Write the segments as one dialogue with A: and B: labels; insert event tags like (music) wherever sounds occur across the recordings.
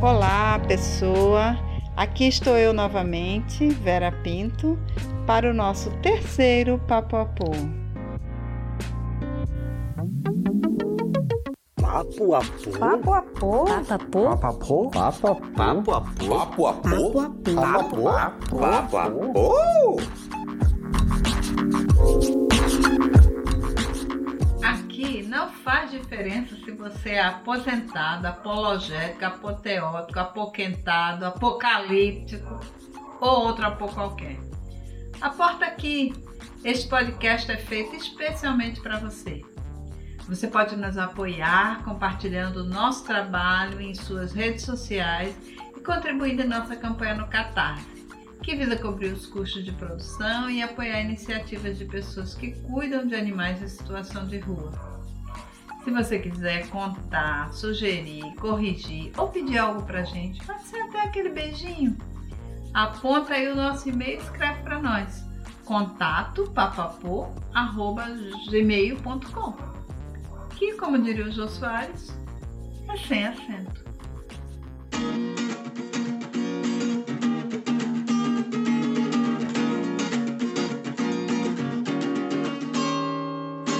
A: Olá, pessoa. Aqui estou eu novamente, Vera Pinto, para o nosso terceiro Papo Apô.
B: Papo
C: Papo Apô.
D: Papo Apô.
B: Papo Apô.
E: Papo Apô.
A: Aqui não faz diferença se você é aposentado, apologético, apoteótico, apoquentado, apocalíptico ou outro apô qualquer. Aporta aqui. Este podcast é feito especialmente para você. Você pode nos apoiar compartilhando o nosso trabalho em suas redes sociais e contribuindo em nossa campanha no Catarse, que visa cobrir os custos de produção e apoiar iniciativas de pessoas que cuidam de animais em situação de rua. Se você quiser contar, sugerir, corrigir ou pedir algo pra gente, pode ser até aquele beijinho. Aponta aí o nosso e-mail e escreve para nós. Contato papapô@gmail.com. Que, como diria o Jô Soares, é sem acento.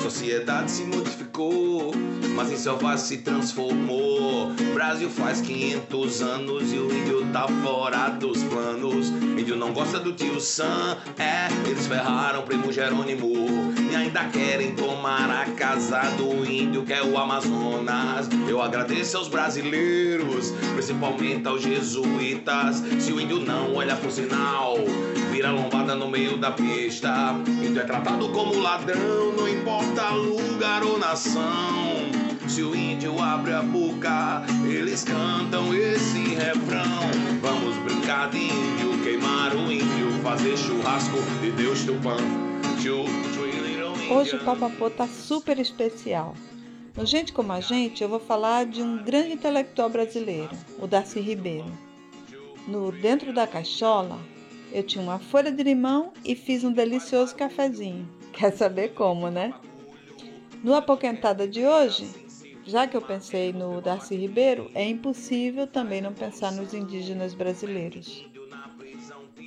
F: Sociedade se modificou, mas em selvagem se transformou. Brasil faz 500 anos e o índio tá fora dos planos. Índio não gosta do tio Sam, é, eles ferraram o primo Jerônimo. E ainda querem tomar a casa do índio que é o Amazonas. Eu agradeço aos brasileiros, principalmente aos jesuítas. Se o índio não olha pro sinal, vira lombada no meio da pista. Índio é tratado como ladrão, não importa lugar ou nação. Se o índio abre a boca, eles cantam esse refrão. Vamos brincar de índio, queimar o índio, fazer churrasco de Deus Tupã.
A: Hoje o. Papapô tá super especial. No Gente Como a Gente, eu vou falar de um grande intelectual brasileiro, o Darcy Ribeiro. No Dentro da Caixola, eu tinha uma folha de limão e fiz um delicioso cafezinho. (laughs) Quer saber como, né? No Apoquentada de hoje, já que eu pensei no Darcy Ribeiro, é impossível também não pensar nos indígenas brasileiros.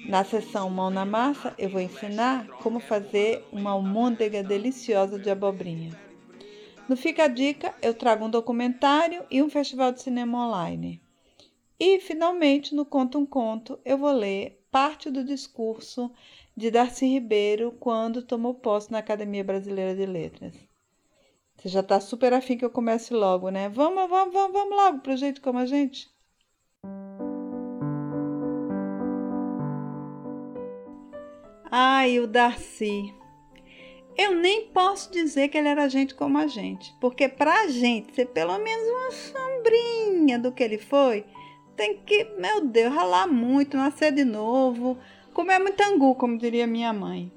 A: Na sessão Mão na Massa, eu vou ensinar como fazer uma almôndega deliciosa de abobrinha. No Fica a Dica, eu trago um documentário e um festival de cinema online. E, finalmente, no Conta um Conto, eu vou ler parte do discurso de Darcy Ribeiro quando tomou posse na Academia Brasileira de Letras. Você já está super afim que eu comece logo, né? Vamos, vamos, vamos, vamos logo pro jeito como a gente. Ai, o Darcy. Eu nem posso dizer que ele era gente como a gente, porque pra gente ser pelo menos uma sombrinha do que ele foi, tem que, meu Deus, ralar muito, nascer de novo, comer muito angu, como diria minha mãe.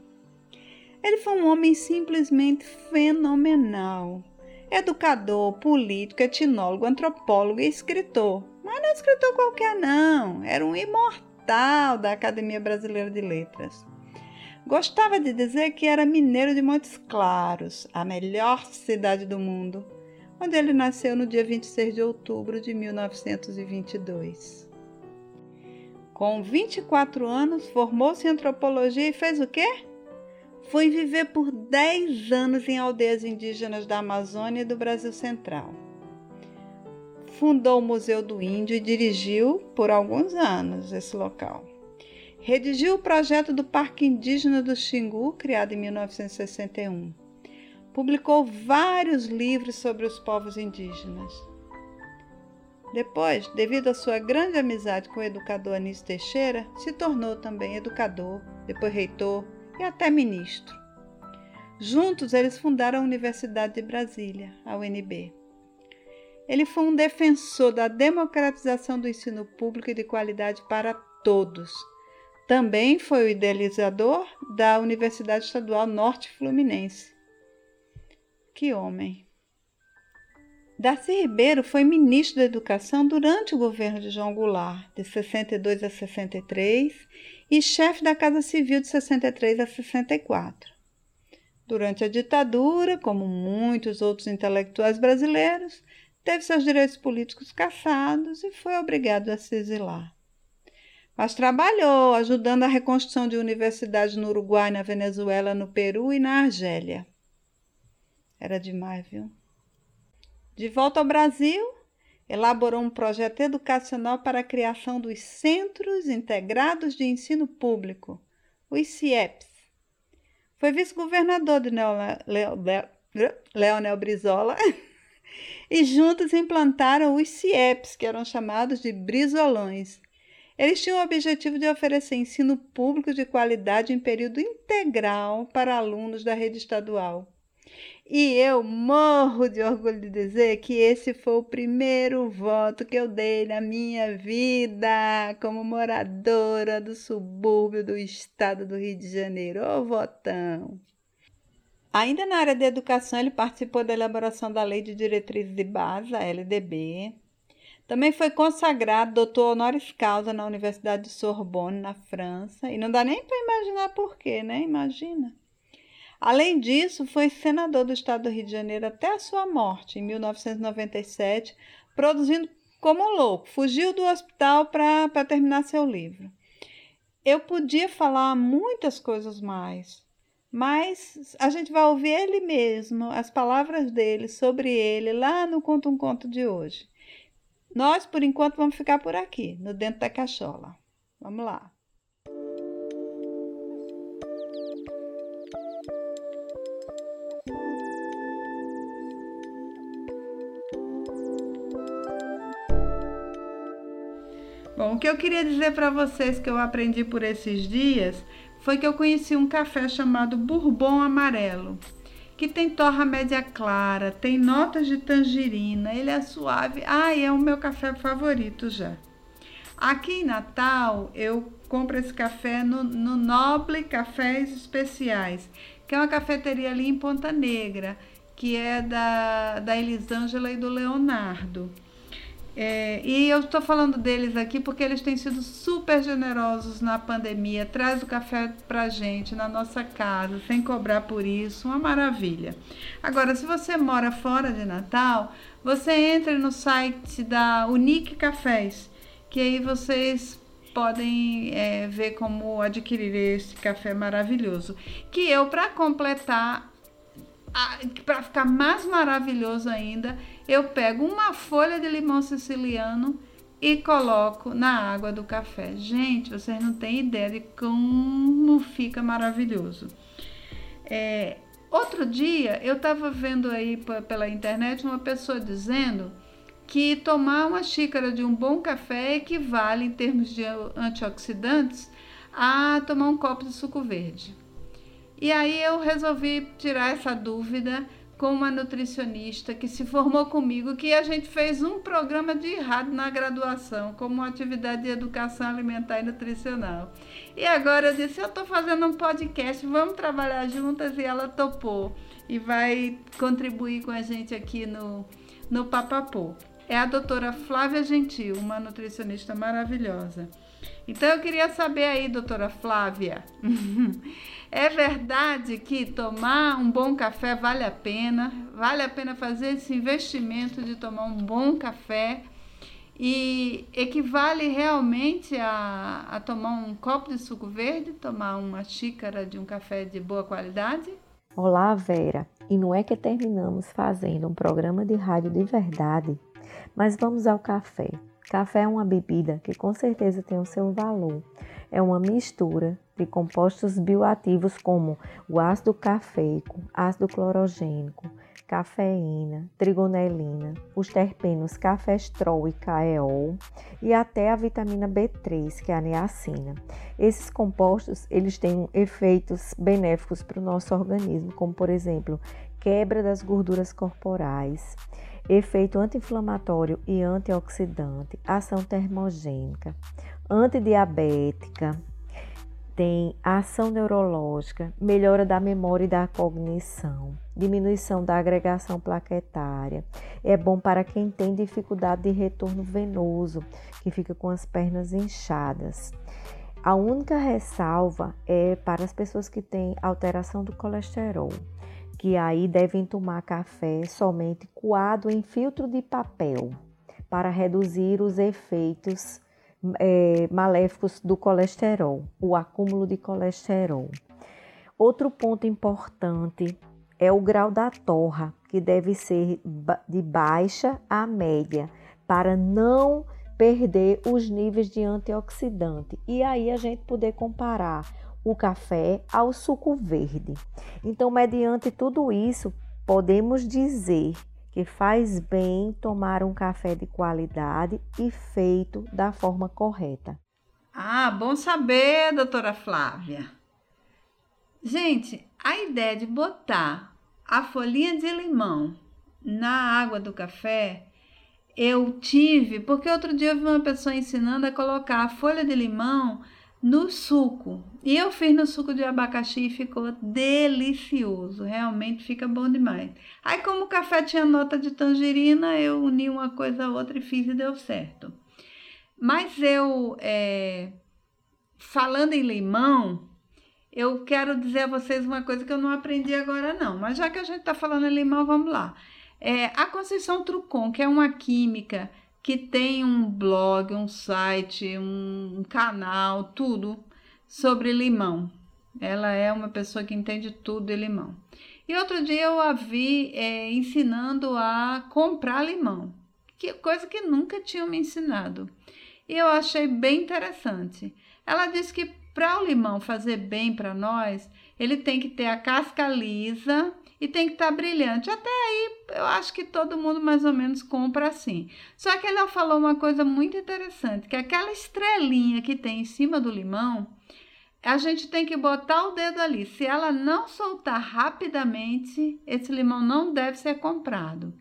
A: Ele foi um homem simplesmente fenomenal. Educador, político, etnólogo, antropólogo e escritor. Mas não é escritor qualquer, não. Era um imortal da Academia Brasileira de Letras. Gostava de dizer que era mineiro de Montes Claros, a melhor cidade do mundo, onde ele nasceu no dia 26 de outubro de 1922. Com 24 anos, formou-se em antropologia e fez o quê? Foi viver por 10 anos em aldeias indígenas da Amazônia e do Brasil Central. Fundou o Museu do Índio e dirigiu por alguns anos esse local. Redigiu o projeto do Parque Indígena do Xingu, criado em 1961. Publicou vários livros sobre os povos indígenas. Depois, devido à sua grande amizade com o educador Anísio Teixeira, se tornou também educador, depois reitor e até ministro. Juntos, eles fundaram a Universidade de Brasília, a UNB. Ele foi um defensor da democratização do ensino público e de qualidade para todos. Também foi o idealizador da Universidade Estadual Norte Fluminense. Que homem! Darcy Ribeiro foi ministro da Educação durante o governo de João Goulart, de 62 a 63, e chefe da Casa Civil de 63 a 64. Durante a ditadura, como muitos outros intelectuais brasileiros, teve seus direitos políticos cassados e foi obrigado a se exilar. Mas trabalhou ajudando a reconstrução de universidades no Uruguai, na Venezuela, no Peru e na Argélia. Era demais, viu? De volta ao Brasil, elaborou um projeto educacional para a criação dos Centros Integrados de Ensino Público, os CIEPs. Foi vice-governador de Leonel Brizola (laughs) e juntos implantaram os CIEPs, que eram chamados de Brizolões. Eles tinham o objetivo de oferecer ensino público de qualidade em período integral para alunos da rede estadual. E eu morro de orgulho de dizer que esse foi o primeiro voto que eu dei na minha vida como moradora do subúrbio do estado do Rio de Janeiro. Ô votão! Ainda na área da educação, ele participou da elaboração da Lei de Diretrizes de Base, a LDB. Também foi consagrado doutor honoris causa na Universidade de Sorbonne, na França. E não dá nem para imaginar por quê, né? Imagina. Além disso, foi senador do estado do Rio de Janeiro até a sua morte, em 1997, produzindo como louco. Fugiu do hospital para terminar seu livro. Eu podia falar muitas coisas mais, mas a gente vai ouvir ele mesmo, as palavras dele sobre ele, lá no Conto um Conto de hoje. Nós, por enquanto, vamos ficar por aqui, no Dentro da Cachola. Vamos lá. Bom, o que eu queria dizer para vocês que eu aprendi por esses dias foi que eu conheci um café chamado Bourbon Amarelo, que tem torra média clara, tem notas de tangerina, ele é suave. Ah, é o meu café favorito já. Aqui em Natal, eu compro esse café no, no Noble Cafés Especiais, que é uma cafeteria ali em Ponta Negra, que é da, da Elisângela e do Leonardo. É, e eu estou falando deles aqui porque eles têm sido super generosos na pandemia, traz o café para gente na nossa casa, sem cobrar por isso, uma maravilha. Agora, se você mora fora de Natal, você entra no site da Unique Cafés, que aí vocês podem é, ver como adquirir esse café maravilhoso. Que eu, para completar, para ficar mais maravilhoso ainda, eu pego uma folha de limão siciliano e coloco na água do café. Gente, vocês não têm ideia de como fica maravilhoso. É, outro dia eu estava vendo aí pela internet uma pessoa dizendo que tomar uma xícara de um bom café equivale, em termos de antioxidantes, a tomar um copo de suco verde. E aí eu resolvi tirar essa dúvida com uma nutricionista que se formou comigo, que a gente fez um programa de rádio na graduação, como atividade de educação alimentar e nutricional. E agora eu disse, eu estou fazendo um podcast, vamos trabalhar juntas, e ela topou. E vai contribuir com a gente aqui no, no Papapô. É a doutora Flávia Gentil, uma nutricionista maravilhosa. Então eu queria saber aí, doutora Flávia, (laughs) é verdade que tomar um bom café vale a pena? Vale a pena fazer esse investimento de tomar um bom café? E equivale realmente a, a tomar um copo de suco verde, tomar uma xícara de um café de boa qualidade?
C: Olá, Vera. E não é que terminamos fazendo um programa de rádio de verdade, mas vamos ao café. Café é uma bebida que com certeza tem o seu valor. É uma mistura de compostos bioativos como o ácido cafeico, ácido clorogênico, cafeína, trigonelina, os terpenos cafestrol e caeol e até a vitamina B3, que é a niacina. Esses compostos, eles têm efeitos benéficos para o nosso organismo, como por exemplo, quebra das gorduras corporais, efeito anti-inflamatório e antioxidante, ação termogênica, antidiabética, tem ação neurológica, melhora da memória e da cognição, diminuição da agregação plaquetária. É bom para quem tem dificuldade de retorno venoso, que fica com as pernas inchadas. A única ressalva é para as pessoas que têm alteração do colesterol, que aí devem tomar café somente coado em filtro de papel para reduzir os efeitos é, maléficos do colesterol, o acúmulo de colesterol. Outro ponto importante é o grau da torra, que deve ser de baixa a média, para não perder os níveis de antioxidante. E aí a gente poder comparar o café ao suco verde. Então, mediante tudo isso, podemos dizer que faz bem tomar um café de qualidade e feito da forma correta.
A: Ah, bom saber, doutora Flávia. Gente, a ideia de botar a folhinha de limão na água do café eu tive, porque outro dia eu vi uma pessoa ensinando a colocar a folha de limão no suco. E eu fiz no suco de abacaxi e ficou delicioso, realmente fica bom demais. Aí, como o café tinha nota de tangerina, eu uni uma coisa a outra e fiz e deu certo. Mas eu, é, falando em limão, eu quero dizer a vocês uma coisa que eu não aprendi agora, não. Mas já que a gente está falando em limão, vamos lá. É, a Conceição Trucon, que é uma química que tem um blog, um site, um, um canal, tudo sobre limão. Ela é uma pessoa que entende tudo de limão. E outro dia eu a vi é, ensinando a comprar limão, que coisa que nunca tinham me ensinado. E eu achei bem interessante. Ela disse que para o limão fazer bem para nós, ele tem que ter a casca lisa e tem que estar tá brilhante. Até aí, eu acho que todo mundo mais ou menos compra assim. Só que ela falou uma coisa muito interessante, que aquela estrelinha que tem em cima do limão, a gente tem que botar o dedo ali. Se ela não soltar rapidamente, esse limão não deve ser comprado.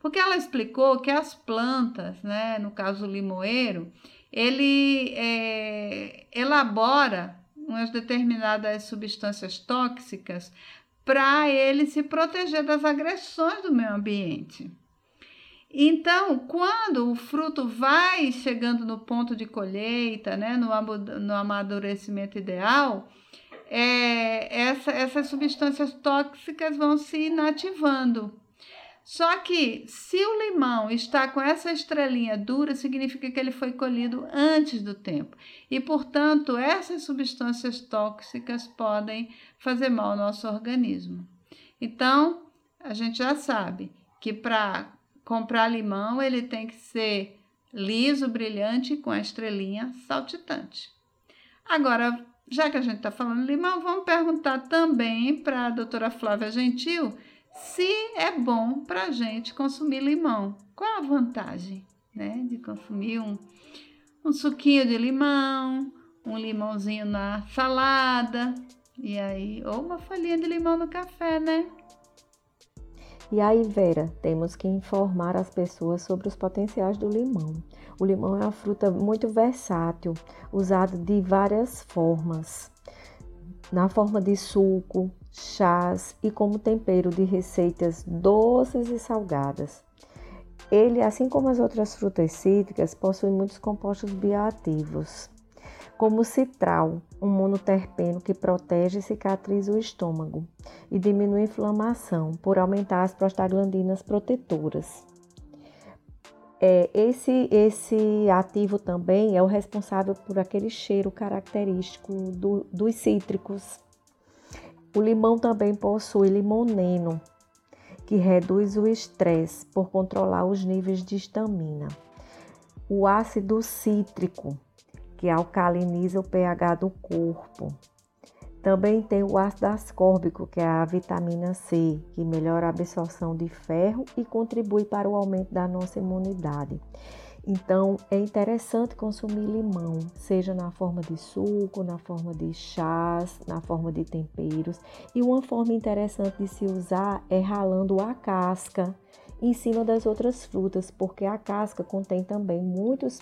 A: Porque ela explicou que as plantas, né, no caso o limoeiro, ele é, elabora umas determinadas substâncias tóxicas para ele se proteger das agressões do meio ambiente. Então, quando o fruto vai chegando no ponto de colheita, né, no, no amadurecimento ideal, é, essa, essas substâncias tóxicas vão se inativando. Só que se o limão está com essa estrelinha dura, significa que ele foi colhido antes do tempo. E, portanto, essas substâncias tóxicas podem fazer mal ao nosso organismo. Então, a gente já sabe que para comprar limão, ele tem que ser liso, brilhante, com a estrelinha saltitante. Agora, já que a gente está falando limão, vamos perguntar também para a doutora Flávia Gentil se é bom para a gente consumir limão. Qual a vantagem né, de consumir um, um suquinho de limão, um limãozinho na salada, e aí, ou uma folhinha de limão no café, né?
C: E aí, Vera, temos que informar as pessoas sobre os potenciais do limão. O limão é uma fruta muito versátil, usado de várias formas. Na forma de suco, chás e como tempero de receitas doces e salgadas. Ele, assim como as outras frutas cítricas, possui muitos compostos bioativos, como o citral, um monoterpeno que protege e cicatriza o estômago e diminui a inflamação por aumentar as prostaglandinas protetoras. É, esse, esse ativo também é o responsável por aquele cheiro característico do, dos cítricos o limão também possui limoneno, que reduz o estresse por controlar os níveis de estamina. O ácido cítrico, que alcaliniza o pH do corpo. Também tem o ácido ascórbico, que é a vitamina C, que melhora a absorção de ferro e contribui para o aumento da nossa imunidade. Então é interessante consumir limão, seja na forma de suco, na forma de chás, na forma de temperos. E uma forma interessante de se usar é ralando a casca em cima das outras frutas, porque a casca contém também muitos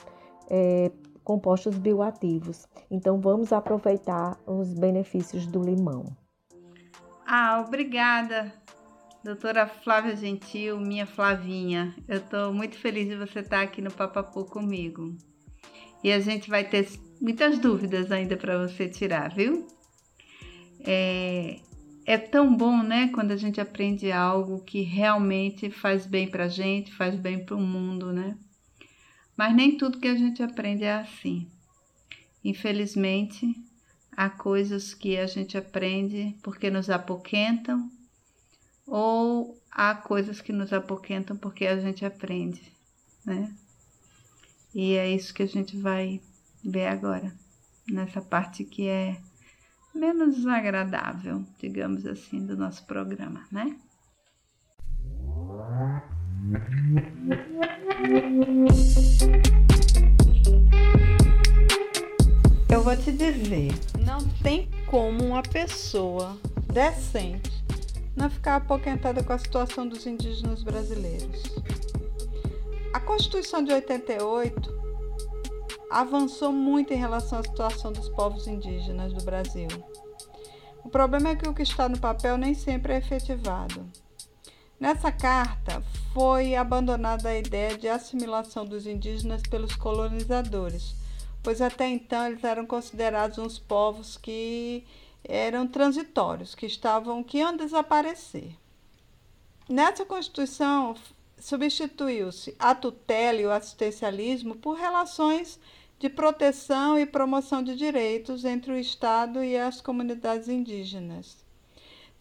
C: é, compostos bioativos. Então vamos aproveitar os benefícios do limão.
A: Ah, obrigada, doutora Flávia Gentil, minha Flavinha. Eu estou muito feliz de você estar aqui no Papapu comigo. E a gente vai ter muitas dúvidas ainda para você tirar, viu? É, é tão bom, né, quando a gente aprende algo que realmente faz bem para a gente, faz bem para o mundo, né? Mas nem tudo que a gente aprende é assim. Infelizmente, há coisas que a gente aprende porque nos apoquentam, ou há coisas que nos apoquentam porque a gente aprende, né? E é isso que a gente vai ver agora, nessa parte que é menos agradável, digamos assim, do nosso programa, né? Eu vou te dizer, não tem como uma pessoa decente não ficar apoquentada com a situação dos indígenas brasileiros. A Constituição de 88 avançou muito em relação à situação dos povos indígenas do Brasil. O problema é que o que está no papel nem sempre é efetivado. Nessa carta foi abandonada a ideia de assimilação dos indígenas pelos colonizadores, pois até então eles eram considerados uns povos que eram transitórios, que estavam que iam desaparecer. Nessa Constituição substituiu-se a tutela e o assistencialismo por relações de proteção e promoção de direitos entre o Estado e as comunidades indígenas.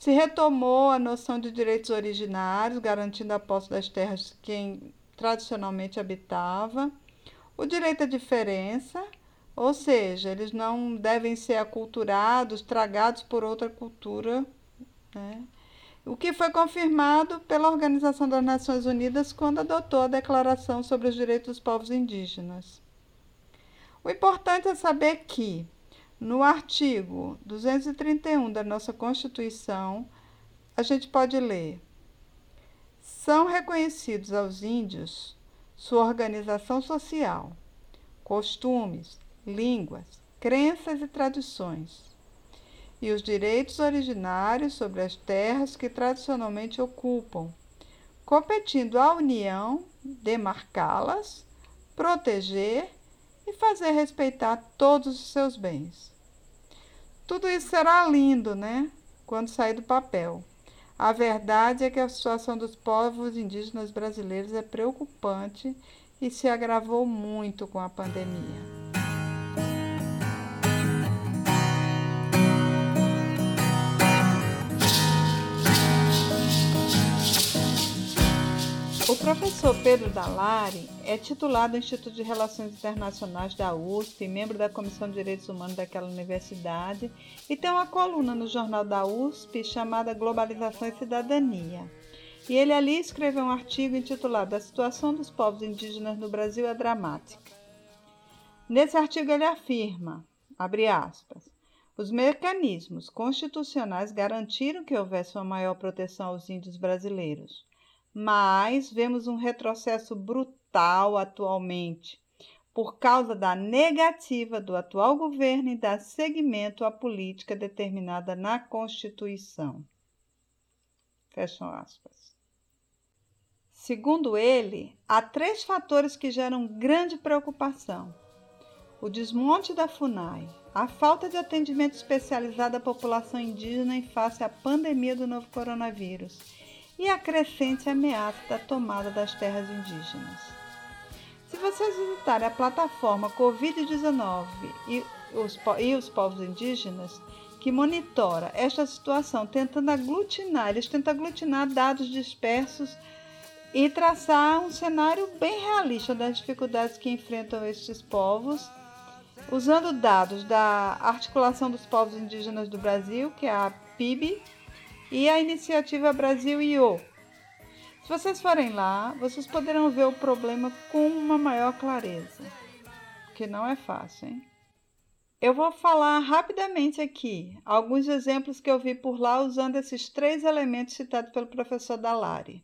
A: Se retomou a noção de direitos originários, garantindo a posse das terras quem tradicionalmente habitava, o direito à diferença, ou seja, eles não devem ser aculturados, tragados por outra cultura, né? o que foi confirmado pela Organização das Nações Unidas quando adotou a Declaração sobre os Direitos dos Povos Indígenas. O importante é saber que, no artigo 231 da nossa Constituição, a gente pode ler: são reconhecidos aos índios sua organização social, costumes, línguas, crenças e tradições, e os direitos originários sobre as terras que tradicionalmente ocupam, competindo à União demarcá-las, proteger e fazer respeitar todos os seus bens. Tudo isso será lindo, né? Quando sair do papel. A verdade é que a situação dos povos indígenas brasileiros é preocupante e se agravou muito com a pandemia. O professor Pedro Dalari é titular do Instituto de Relações Internacionais da USP, membro da Comissão de Direitos Humanos daquela universidade e tem uma coluna no jornal da USP chamada Globalização e Cidadania. E ele ali escreveu um artigo intitulado A Situação dos Povos Indígenas no Brasil é Dramática. Nesse artigo ele afirma, abre aspas, os mecanismos constitucionais garantiram que houvesse uma maior proteção aos índios brasileiros mas vemos um retrocesso brutal atualmente por causa da negativa do atual governo em dar seguimento à política determinada na Constituição. Fecham aspas. Segundo ele, há três fatores que geram grande preocupação: o desmonte da FUNAI, a falta de atendimento especializado à população indígena em face à pandemia do novo coronavírus e a crescente ameaça da tomada das terras indígenas. Se vocês visitarem a plataforma Covid-19 e os, e os povos indígenas, que monitora esta situação, tentando aglutinar, eles tentam aglutinar dados dispersos e traçar um cenário bem realista das dificuldades que enfrentam estes povos, usando dados da Articulação dos Povos Indígenas do Brasil, que é a PIB, e a iniciativa Brasil IO. Se vocês forem lá, vocês poderão ver o problema com uma maior clareza, que não é fácil, hein? Eu vou falar rapidamente aqui alguns exemplos que eu vi por lá usando esses três elementos citados pelo professor Dalari.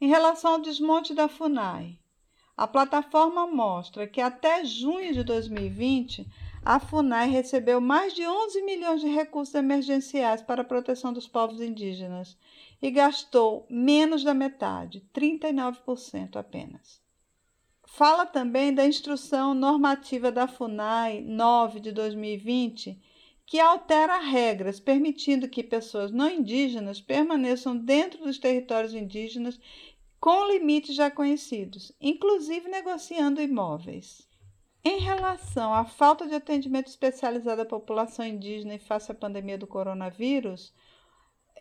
A: Em relação ao desmonte da FUNAI, A plataforma mostra que até junho de 2020, a FUNAI recebeu mais de 11 milhões de recursos emergenciais para a proteção dos povos indígenas e gastou menos da metade, 39% apenas. Fala também da instrução normativa da FUNAI 9 de 2020, que altera regras permitindo que pessoas não indígenas permaneçam dentro dos territórios indígenas com limites já conhecidos, inclusive negociando imóveis. Em relação à falta de atendimento especializado à população indígena em face à pandemia do coronavírus,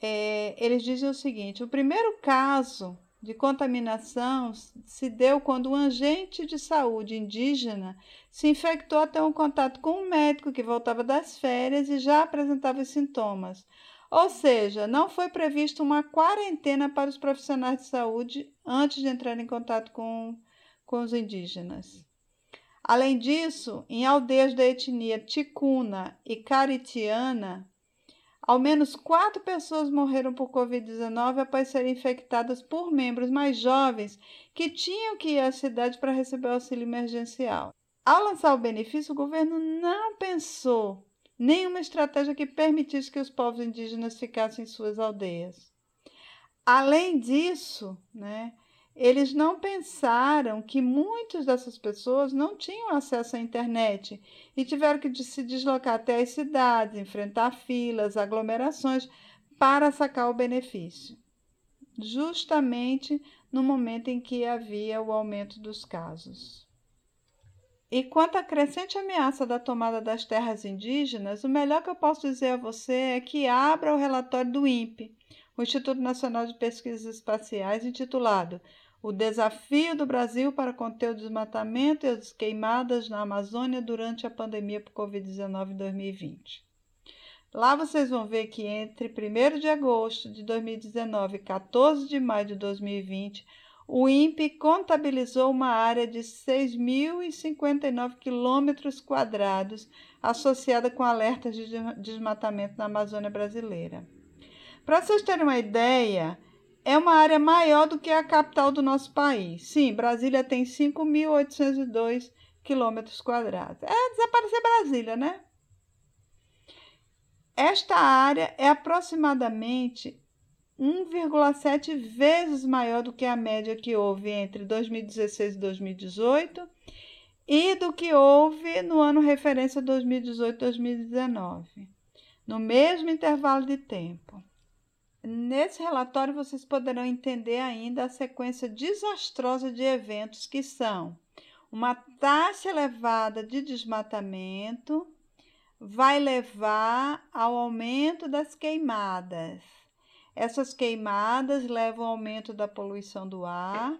A: é, eles dizem o seguinte: o primeiro caso de contaminação se deu quando um agente de saúde indígena se infectou até um contato com um médico que voltava das férias e já apresentava sintomas. Ou seja, não foi prevista uma quarentena para os profissionais de saúde antes de entrar em contato com, com os indígenas. Além disso, em aldeias da etnia ticuna e caritiana, ao menos quatro pessoas morreram por Covid-19 após serem infectadas por membros mais jovens que tinham que ir à cidade para receber auxílio emergencial. Ao lançar o benefício, o governo não pensou nenhuma estratégia que permitisse que os povos indígenas ficassem em suas aldeias. Além disso, né, eles não pensaram que muitas dessas pessoas não tinham acesso à internet e tiveram que se deslocar até as cidades, enfrentar filas, aglomerações para sacar o benefício, justamente no momento em que havia o aumento dos casos. E quanto à crescente ameaça da tomada das terras indígenas, o melhor que eu posso dizer a você é que abra o relatório do INPE, o Instituto Nacional de Pesquisas Espaciais, intitulado o desafio do Brasil para conter o desmatamento e as queimadas na Amazônia durante a pandemia por Covid-19 em 2020. Lá vocês vão ver que entre 1 de agosto de 2019 e 14 de maio de 2020, o INPE contabilizou uma área de 6.059 quilômetros quadrados associada com alertas de desmatamento na Amazônia brasileira. Para vocês terem uma ideia, é uma área maior do que a capital do nosso país. Sim, Brasília tem 5.802 quilômetros quadrados. É desaparecer Brasília, né? Esta área é aproximadamente 1,7 vezes maior do que a média que houve entre 2016 e 2018 e do que houve no ano referência 2018-2019, no mesmo intervalo de tempo. Nesse relatório vocês poderão entender ainda a sequência desastrosa de eventos que são uma taxa elevada de desmatamento vai levar ao aumento das queimadas. Essas queimadas levam ao aumento da poluição do ar,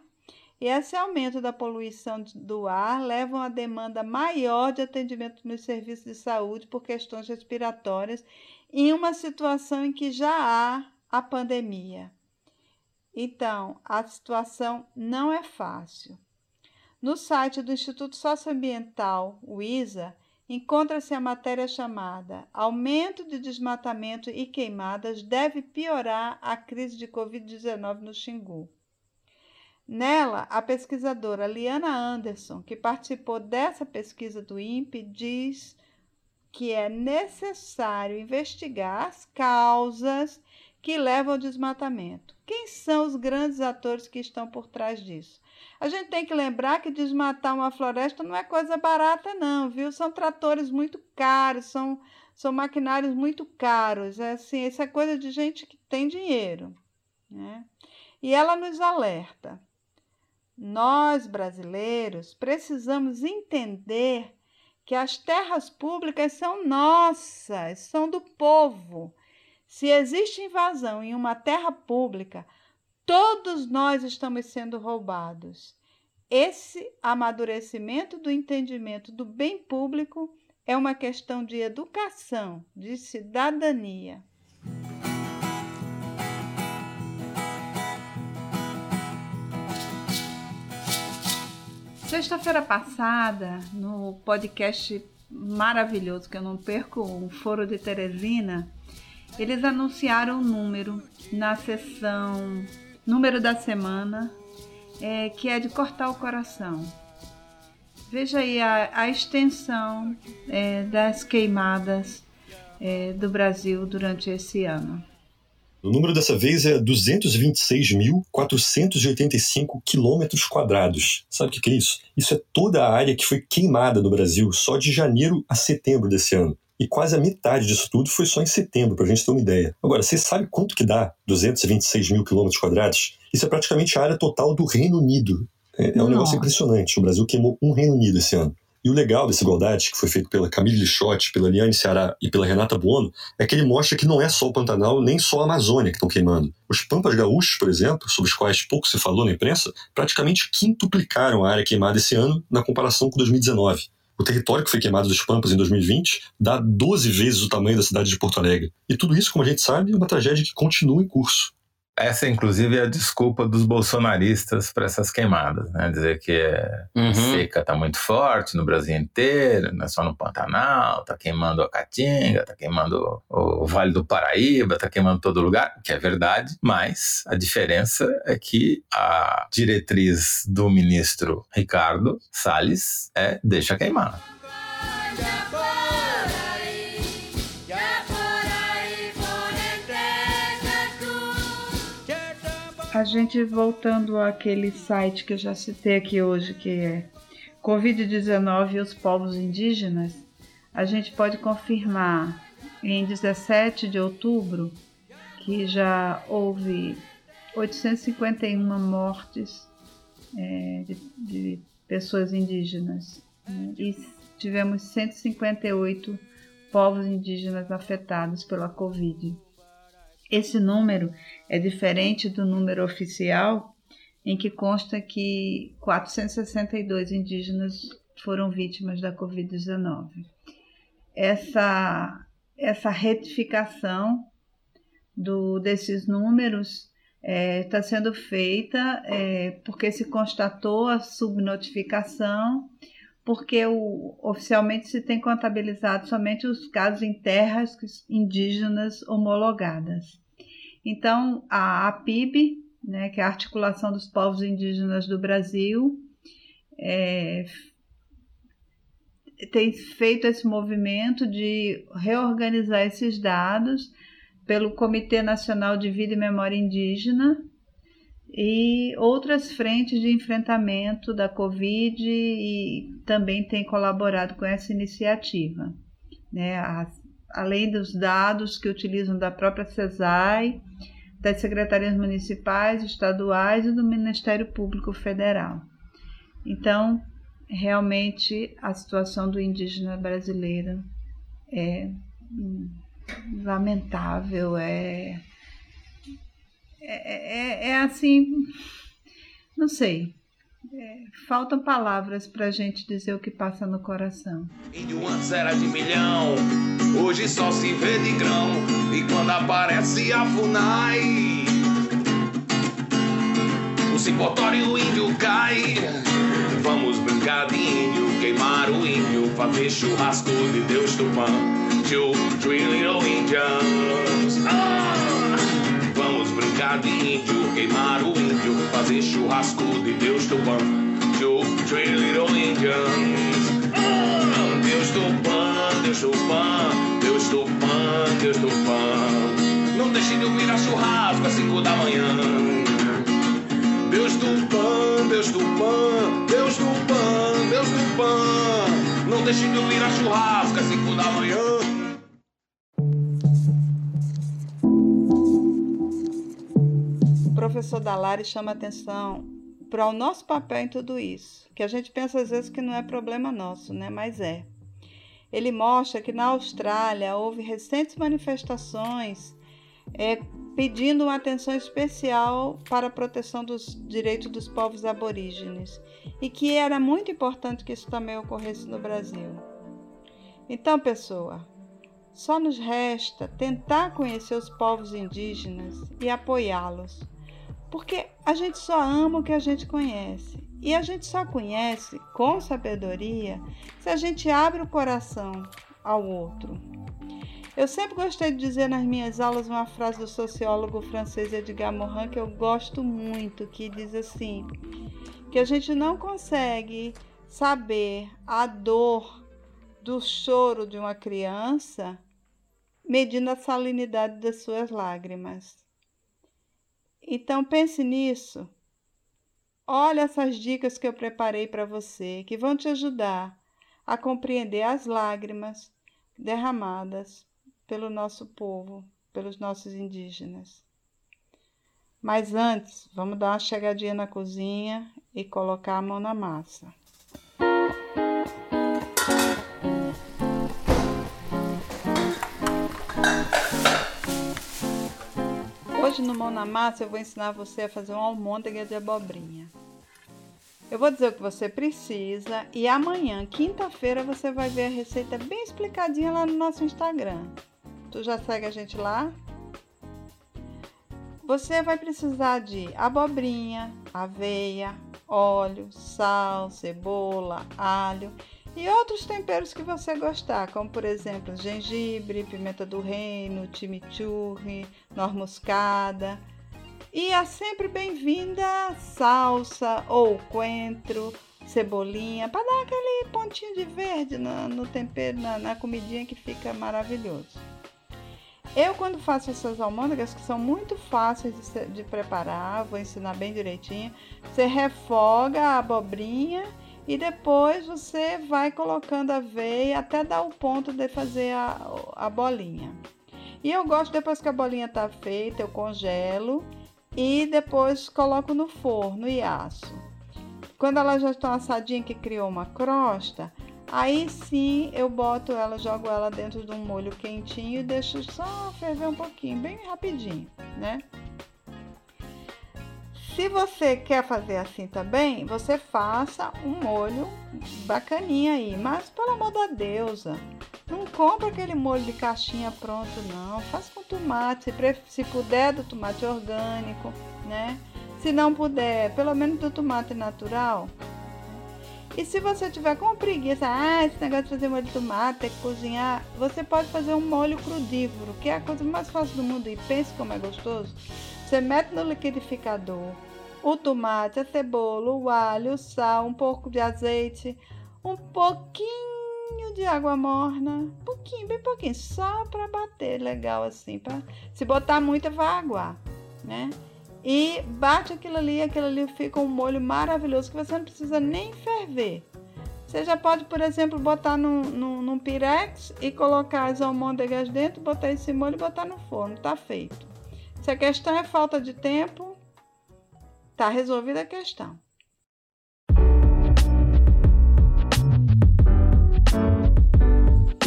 A: e esse aumento da poluição do ar leva a demanda maior de atendimento nos serviços de saúde por questões respiratórias, em uma situação em que já há a pandemia. Então, a situação não é fácil. No site do Instituto Socioambiental, o ISA, encontra-se a matéria chamada Aumento de desmatamento e queimadas deve piorar a crise de Covid-19 no Xingu. Nela, a pesquisadora Liana Anderson, que participou dessa pesquisa do INPE, diz que é necessário investigar as causas que leva ao desmatamento. Quem são os grandes atores que estão por trás disso? A gente tem que lembrar que desmatar uma floresta não é coisa barata, não, viu? São tratores muito caros, são, são maquinários muito caros. É assim, isso é coisa de gente que tem dinheiro. Né? E ela nos alerta. Nós, brasileiros, precisamos entender que as terras públicas são nossas, são do povo se existe invasão em uma terra pública, todos nós estamos sendo roubados. Esse amadurecimento do entendimento do bem público é uma questão de educação, de cidadania. Sexta-feira passada, no podcast maravilhoso que eu não perco, o Foro de Teresina, eles anunciaram o número na sessão número da semana é, que é de cortar o coração. Veja aí a, a extensão é, das queimadas é, do Brasil durante esse ano.
D: O número dessa vez é 226.485 quilômetros quadrados. Sabe o que é isso? Isso é toda a área que foi queimada no Brasil só de janeiro a setembro desse ano. E quase a metade disso tudo foi só em setembro, para a gente ter uma ideia. Agora, você sabe quanto que dá 226 mil quilômetros quadrados? Isso é praticamente a área total do Reino Unido. É, é um negócio impressionante. O Brasil queimou um Reino Unido esse ano. E o legal dessa igualdade, que foi feito pela Camille Lixotti, pela Liane Ceará e pela Renata Buono, é que ele mostra que não é só o Pantanal nem só a Amazônia que estão queimando. Os Pampas Gaúchos, por exemplo, sobre os quais pouco se falou na imprensa, praticamente quintuplicaram a área queimada esse ano na comparação com 2019. O território que foi queimado dos Pampas em 2020 dá 12 vezes o tamanho da cidade de Porto Alegre. E tudo isso, como a gente sabe, é uma tragédia que continua em curso.
E: Essa, inclusive, é a desculpa dos bolsonaristas para essas queimadas, né? Dizer que uhum. a seca está muito forte no Brasil inteiro, não é só no Pantanal, está queimando a Caatinga, está queimando o Vale do Paraíba, está queimando todo lugar, que é verdade, mas a diferença é que a diretriz do ministro Ricardo Salles é deixa queimar.
A: A gente voltando àquele site que eu já citei aqui hoje, que é Covid-19 e os povos indígenas, a gente pode confirmar em 17 de outubro que já houve 851 mortes é, de, de, pessoas indígenas né? e tivemos 158 povos indígenas afetados pela Covid. Esse número é diferente do número oficial, em que consta que 462 indígenas foram vítimas da Covid-19. Essa, essa retificação do, desses números está é, tá sendo feita é, porque se constatou a subnotificação porque o, oficialmente se tem contabilizado somente os casos em terras indígenas homologadas. Então, a APIB, né, que é a Articulação dos Povos Indígenas do Brasil, é, tem feito esse movimento de reorganizar esses dados pelo Comitê Nacional de Vida e Memória Indígena, e outras frentes de enfrentamento da Covid e também tem colaborado com essa iniciativa. Né? Além dos dados que utilizam da própria CESAI, das secretarias municipais, estaduais e do Ministério Público Federal. Então, realmente a situação do indígena brasileiro é lamentável, é é, é, é assim, não sei. É, faltam palavras para a gente dizer o que passa no coração.
F: Índio antes era de milhão, hoje só se vê de grão. E quando aparece a FUNAI, o cipotório índio cai. Vamos brincar de índio, queimar o índio, fazer churrasco de Deus Tupã. Two, three little Indians. Ah! brincar de índio, queimar o índio, fazer churrasco de Deus Tupã. Two, three little Indians. Deus Tupã, Deus Tupã, Deus Tupã, Deus Tupã. Não deixe de ouvir a churrasco às cinco da manhã. Deus Tupã, Deus Tupã, Deus Tupã, Deus Tupã. Não deixe de ouvir a churrasco às cinco da manhã.
A: professor Dalari chama atenção para o nosso papel em tudo isso, que a gente pensa às vezes que não é problema nosso, né? Mas é. Ele mostra que na Austrália houve recentes manifestações é, pedindo uma atenção especial para a proteção dos direitos dos povos aborígenes e que era muito importante que isso também ocorresse no Brasil. Então, pessoa, só nos resta tentar conhecer os povos indígenas e apoiá-los porque a gente só ama o que a gente conhece. E a gente só conhece com sabedoria se a gente abre o coração ao outro. Eu sempre gostei de dizer nas minhas aulas uma frase do sociólogo francês Edgar Morin que eu gosto muito, que diz assim: que a gente não consegue saber a dor do choro de uma criança medindo a salinidade das suas lágrimas. Então pense nisso. Olha essas dicas que eu preparei para você, que vão te ajudar a compreender as lágrimas derramadas pelo nosso povo, pelos nossos indígenas. Mas antes, vamos dar uma chegadinha na cozinha e colocar a mão na massa. Hoje no Mão na Massa eu vou ensinar você a fazer uma almôndega de abobrinha. Eu vou dizer o que você precisa e amanhã, quinta-feira, você vai ver a receita bem explicadinha lá no nosso Instagram. Tu já segue a gente lá? Você vai precisar de abobrinha, aveia, óleo, sal, cebola, alho e outros temperos que você gostar, como por exemplo gengibre, pimenta do reino, chimichurri, noz moscada. E é sempre bem-vinda salsa ou coentro, cebolinha, para dar aquele pontinho de verde no, no tempero, na, na comidinha que fica maravilhoso. Eu, quando faço essas almôndegas, que são muito fáceis de, de, preparar, vou ensinar bem direitinho. Você refoga a abobrinha e depois você vai colocando a aveia até dar o ponto de fazer a, a bolinha. E eu gosto, depois que a bolinha está feita, eu congelo e depois coloco no forno e asso. Quando elas já estão assadinhas, que criou uma crosta, aí sim eu boto ela, jogo ela dentro de um molho quentinho e deixo só ferver um pouquinho, bem rapidinho, né? Se você quer fazer assim também, você faça um molho bacaninha aí, mas pelo amor da deusa, não compra aquele molho de caixinha pronto não, faz com tomate, se, puder do tomate orgânico, né? Se não puder, pelo menos do tomate natural. E se você tiver com preguiça, ah, esse negócio de fazer molho de tomate, tem que cozinhar, você pode fazer um molho crudívoro, que é a coisa mais fácil do mundo. E pense como é gostoso. Você mete no liquidificador o tomate, a cebola, o alho, o sal, um pouco de azeite, um pouquinho de água morna, pouquinho, bem pouquinho, só para bater legal assim, para se botar muito vai aguar, né? E bate aquilo ali, aquilo ali fica um molho maravilhoso que você não precisa nem ferver. Você já pode, por exemplo, botar num, num, num pirex e colocar as almôndegas dentro, botar esse molho e botar no forno, tá feito. Se a questão é falta de tempo, tá resolvida a questão.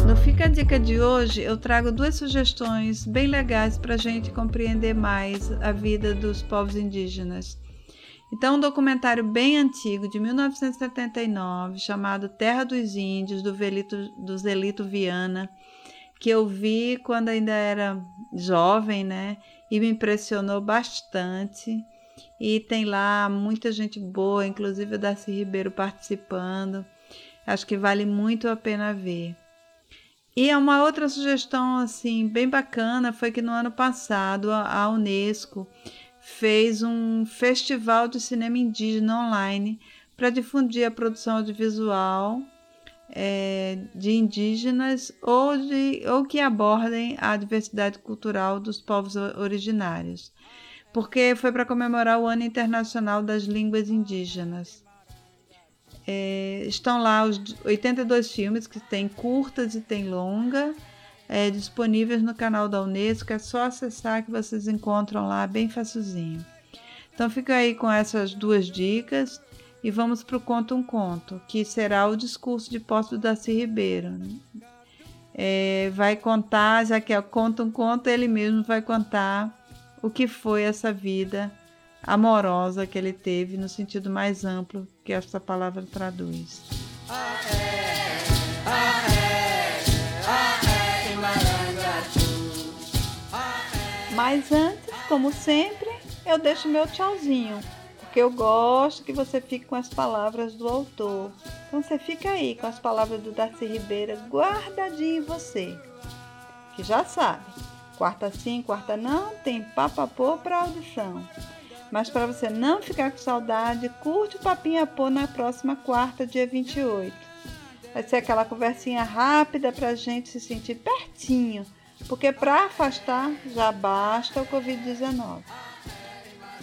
A: No Fica a Dica de hoje, eu trago duas sugestões bem legais para a gente compreender mais a vida dos povos indígenas. Então, um documentário bem antigo, de 1979, chamado Terra dos Índios, do, Velito, do Zelito Viana, que eu vi quando ainda era jovem, né? E me impressionou bastante. E tem lá muita gente boa, inclusive o Darcy Ribeiro participando. Acho que vale muito a pena ver. E uma outra sugestão assim bem bacana foi que no ano passado a Unesco fez um festival de cinema indígena online para difundir a produção audiovisual é, de indígenas ou, de, ou que abordem a diversidade cultural dos povos originários, porque foi para comemorar o Ano Internacional das Línguas Indígenas. É, estão lá os 82 filmes que tem curtas e tem longa, é, disponíveis no canal da Unesco, é só acessar que vocês encontram lá bem facilzinho. Então fica aí com essas duas dicas e vamos para o Conto um Conto, que será o discurso de do Darcy Ribeiro. É, vai contar, já que é Conta um Conto, ele mesmo vai contar o que foi essa vida amorosa que ele teve no sentido mais amplo que essa palavra traduz. Mas antes, como sempre, eu deixo meu tchauzinho porque eu gosto que você fique com as palavras do autor. Então você fica aí com as palavras do Darcy Ribeira guardadinho em você. que já sabe. Quarta sim, quarta não, tem papapô para audição. Mas para você não ficar com saudade, curte o Papinha Pô na próxima quarta, dia 28. Vai ser aquela conversinha rápida para a gente se sentir pertinho, porque para afastar já basta o Covid-19.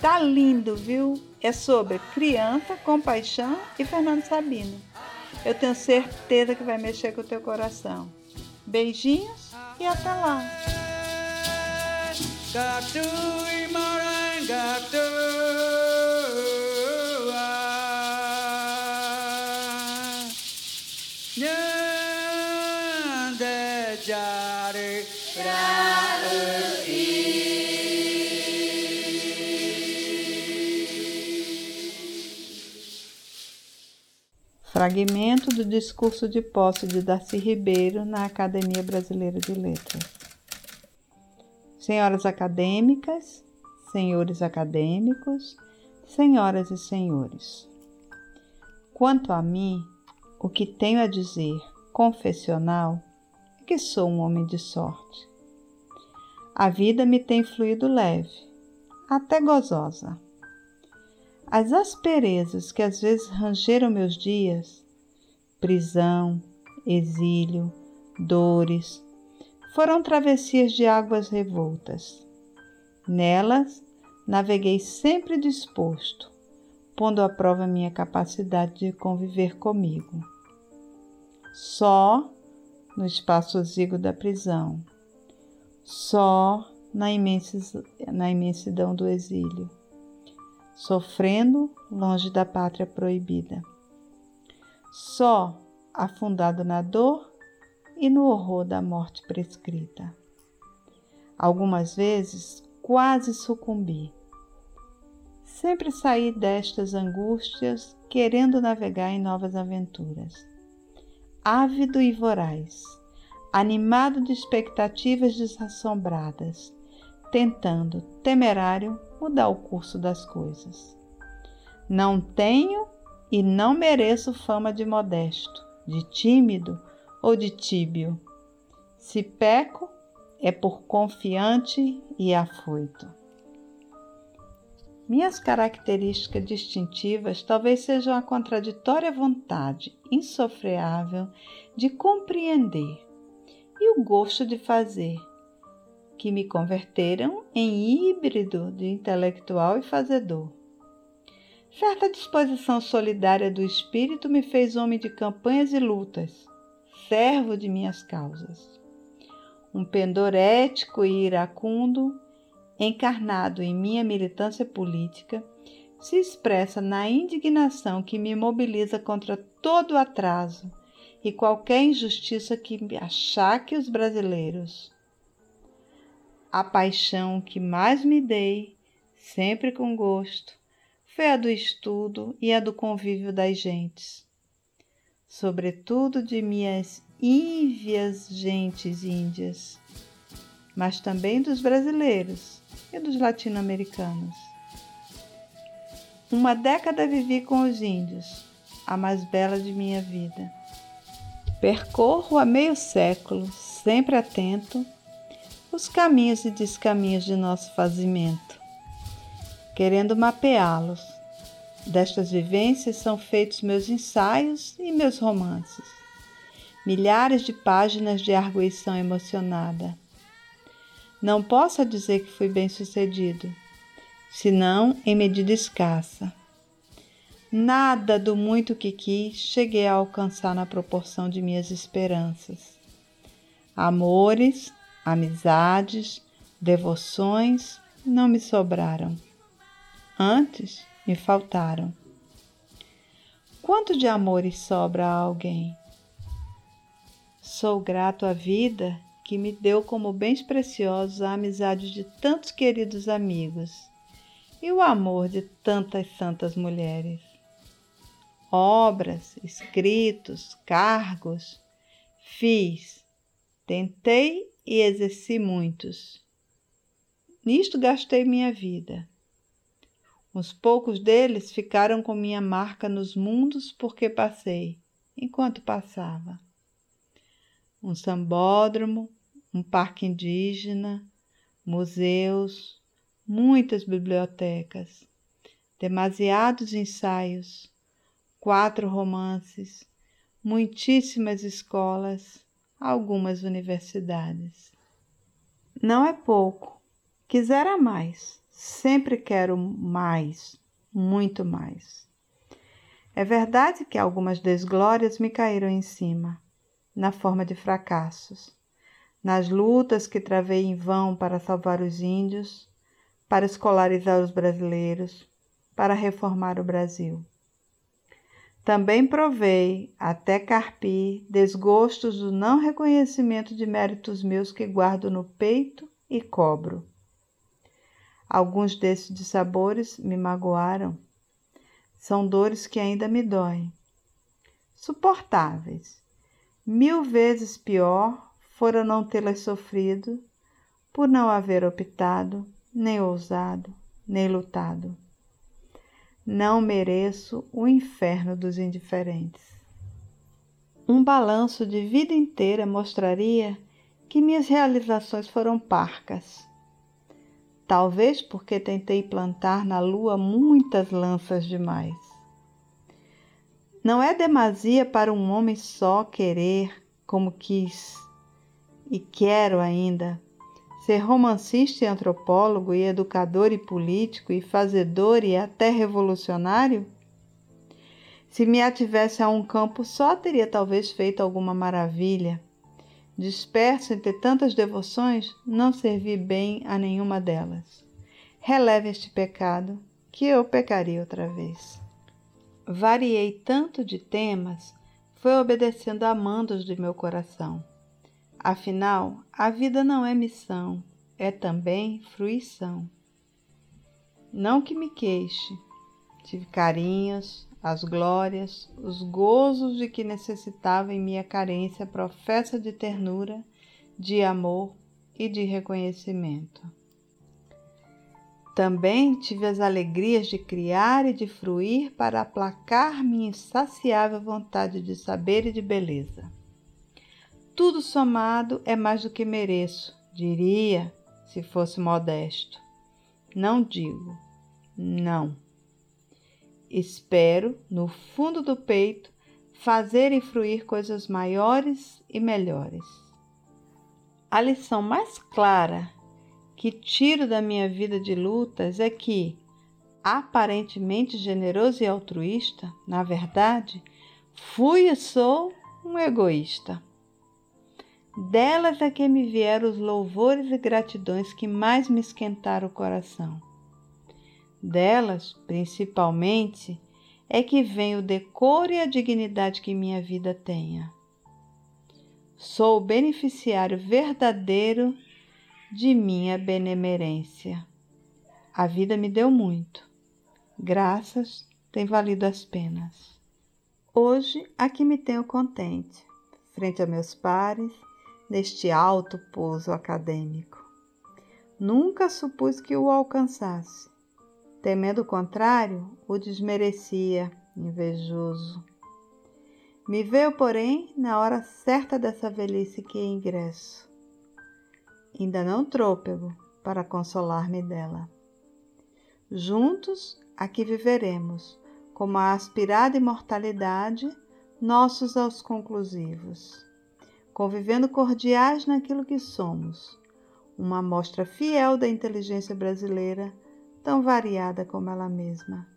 A: Tá lindo, viu? É sobre criança, compaixão e Fernando Sabino. Eu tenho certeza que vai mexer com o teu coração. Beijinhos e até lá. Fragmento do discurso de posse de Darcy Ribeiro na Academia Brasileira de Letras. Senhoras acadêmicas, senhores acadêmicos, senhoras e senhores. Quanto a mim, o que tenho a dizer, confessional, é que sou um homem de sorte. A vida me tem fluído leve, até gozosa. As asperezas que às vezes rangeram meus dias, prisão, exílio, dores, foram travessias de águas revoltas. Nelas, naveguei sempre disposto, pondo à prova minha capacidade de conviver comigo. Só no espaço exíguo da prisão, só na, imensidão do exílio sofrendo longe da pátria proibida. Só afundado na dor e no horror da morte prescrita. Algumas vezes quase sucumbi. Sempre saí destas angústias querendo navegar em novas aventuras. Ávido e voraz, animado de expectativas desassombradas, tentando, temerário, mudar o curso das coisas. Não tenho e não mereço fama de modesto, de tímido ou de tíbio. Se peco, é por confiante e afoito. Minhas características distintivas talvez sejam a contraditória vontade insofreável de compreender e o gosto de fazer, que me converteram em híbrido de intelectual e fazedor. Certa disposição solidária do espírito me fez homem de campanhas e lutas, servo de minhas causas. Um pendor ético e iracundo, encarnado em minha militância política, se expressa na indignação que me mobiliza contra todo atraso e qualquer injustiça que achaque os brasileiros a paixão que mais me dei, sempre com gosto, foi a do estudo e a do convívio das gentes, sobretudo de minhas ínvias gentes índias, mas também dos brasileiros e dos latino-americanos. Uma década vivi com os índios, a mais bela de minha vida. Percorro há meio século, sempre atento os caminhos e descaminhos de nosso fazimento, querendo mapeá-los. Destas vivências são feitos meus ensaios e meus romances. Milhares de páginas de arguição emocionada. Não posso dizer que fui bem sucedido, senão em medida escassa. Nada do muito que quis cheguei a alcançar na proporção de minhas esperanças. Amores, Amizades, devoções não me sobraram. Antes me faltaram. Quanto de amores sobra a alguém? Sou grato à vida que me deu como bens preciosos a amizade de tantos queridos amigos e o amor de tantas santas mulheres. Obras, escritos, cargos, fiz, tentei e exerci muitos. Nisto gastei minha vida. Uns poucos deles ficaram com minha marca nos mundos porque passei, enquanto passava. Um sambódromo, um parque indígena, museus, muitas bibliotecas, demasiados ensaios, quatro romances, muitíssimas escolas, algumas universidades. Não é pouco. Quisera mais. Sempre quero mais, muito mais. É verdade que algumas desglórias me caíram em cima, na forma de fracassos, nas lutas que travei em vão para salvar os índios, para escolarizar os brasileiros, para reformar o Brasil. Também provei, até carpi, desgostos do não reconhecimento de méritos meus que guardo no peito e cobro. Alguns desses dissabores me magoaram. São dores que ainda me doem. Suportáveis. Mil vezes pior fora não tê-las sofrido, por não haver optado, nem ousado, nem lutado. Não mereço o inferno dos indiferentes. Um balanço de vida inteira mostraria que minhas realizações foram parcas. Talvez porque tentei plantar na lua muitas lanças demais. Não é demasia para um homem só querer como quis e quero ainda ser romancista e antropólogo e educador e político e fazedor e até revolucionário? Se me ativesse a um campo só, teria talvez feito alguma maravilha. Disperso entre tantas devoções, não servi bem a nenhuma delas. Releve este pecado, que eu pecaria outra vez. Variei tanto de temas, foi obedecendo a mandos de meu coração. Afinal, a vida não é missão, é também fruição. Não que me queixe, tive carinhos, as glórias, os gozos de que necessitava em minha carência professa de ternura, de amor e de reconhecimento. Também tive as alegrias de criar e de fruir para aplacar minha insaciável vontade de saber e de beleza. Tudo somado é mais do que mereço, diria, se fosse modesto. Não digo, não. Espero, no fundo do peito, fazer e fruir coisas maiores e melhores. A lição mais clara que tiro da minha vida de lutas é que, aparentemente generoso e altruísta, na verdade, fui e sou um egoísta. Delas é que me vieram os louvores e gratidões que mais me esquentaram o coração. Delas, principalmente, é que vem o decoro e a dignidade que minha vida tenha. Sou o beneficiário verdadeiro de minha benemerência. A vida me deu muito. Graças tem valido as penas. Hoje aqui me tenho contente, frente a meus pares neste alto pouso acadêmico. Nunca supus que o alcançasse. Temendo o contrário, o desmerecia, invejoso. Me veio, porém, na hora certa dessa velhice que ingresso. Ainda não trôpego para consolar-me dela. Juntos aqui viveremos, como a aspirada imortalidade, nossos aos conclusivos convivendo cordiais naquilo que somos, uma amostra fiel da inteligência brasileira, tão variada como ela mesma.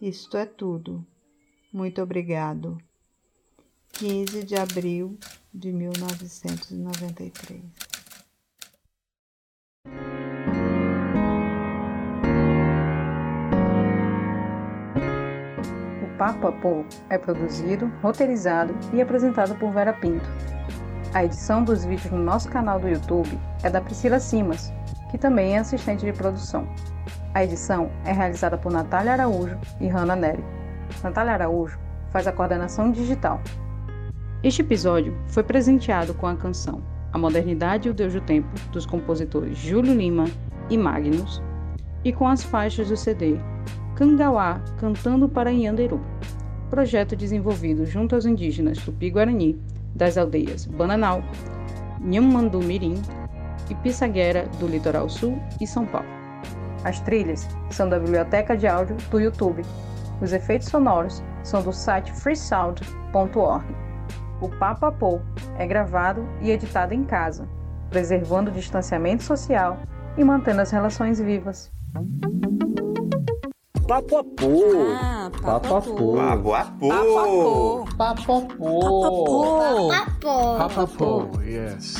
A: Isto é tudo. Muito obrigado. 15 de abril de 1993.
G: O Papo a Pô é produzido, roteirizado e apresentado por Vera Pinto. A edição dos vídeos no nosso canal do YouTube é da Priscila Simas, que também é assistente de produção. A edição é realizada por Natália Araújo e Hanna Neri. Natália Araújo faz a coordenação digital. Este episódio foi presenteado com a canção A Modernidade e o Deus do Tempo, dos compositores Júlio Lima e Magnus, e com as faixas do CD Cangauá Cantando para Inhanderu, projeto desenvolvido junto aos indígenas Tupi-Guarani das aldeias Bananal, Nhamandu Mirim e Pissaguera do Litoral Sul e São Paulo. As trilhas são da biblioteca de áudio do YouTube. Os efeitos sonoros são do site freesound.org. O Papapô é gravado e editado em casa, preservando o distanciamento social e mantendo as relações vivas.
B: Papo a pô.
H: Ah,
B: Papo a pô.
F: Papo a pô.
H: Papo a pô.
I: Papo.
H: Papo a pô, yes.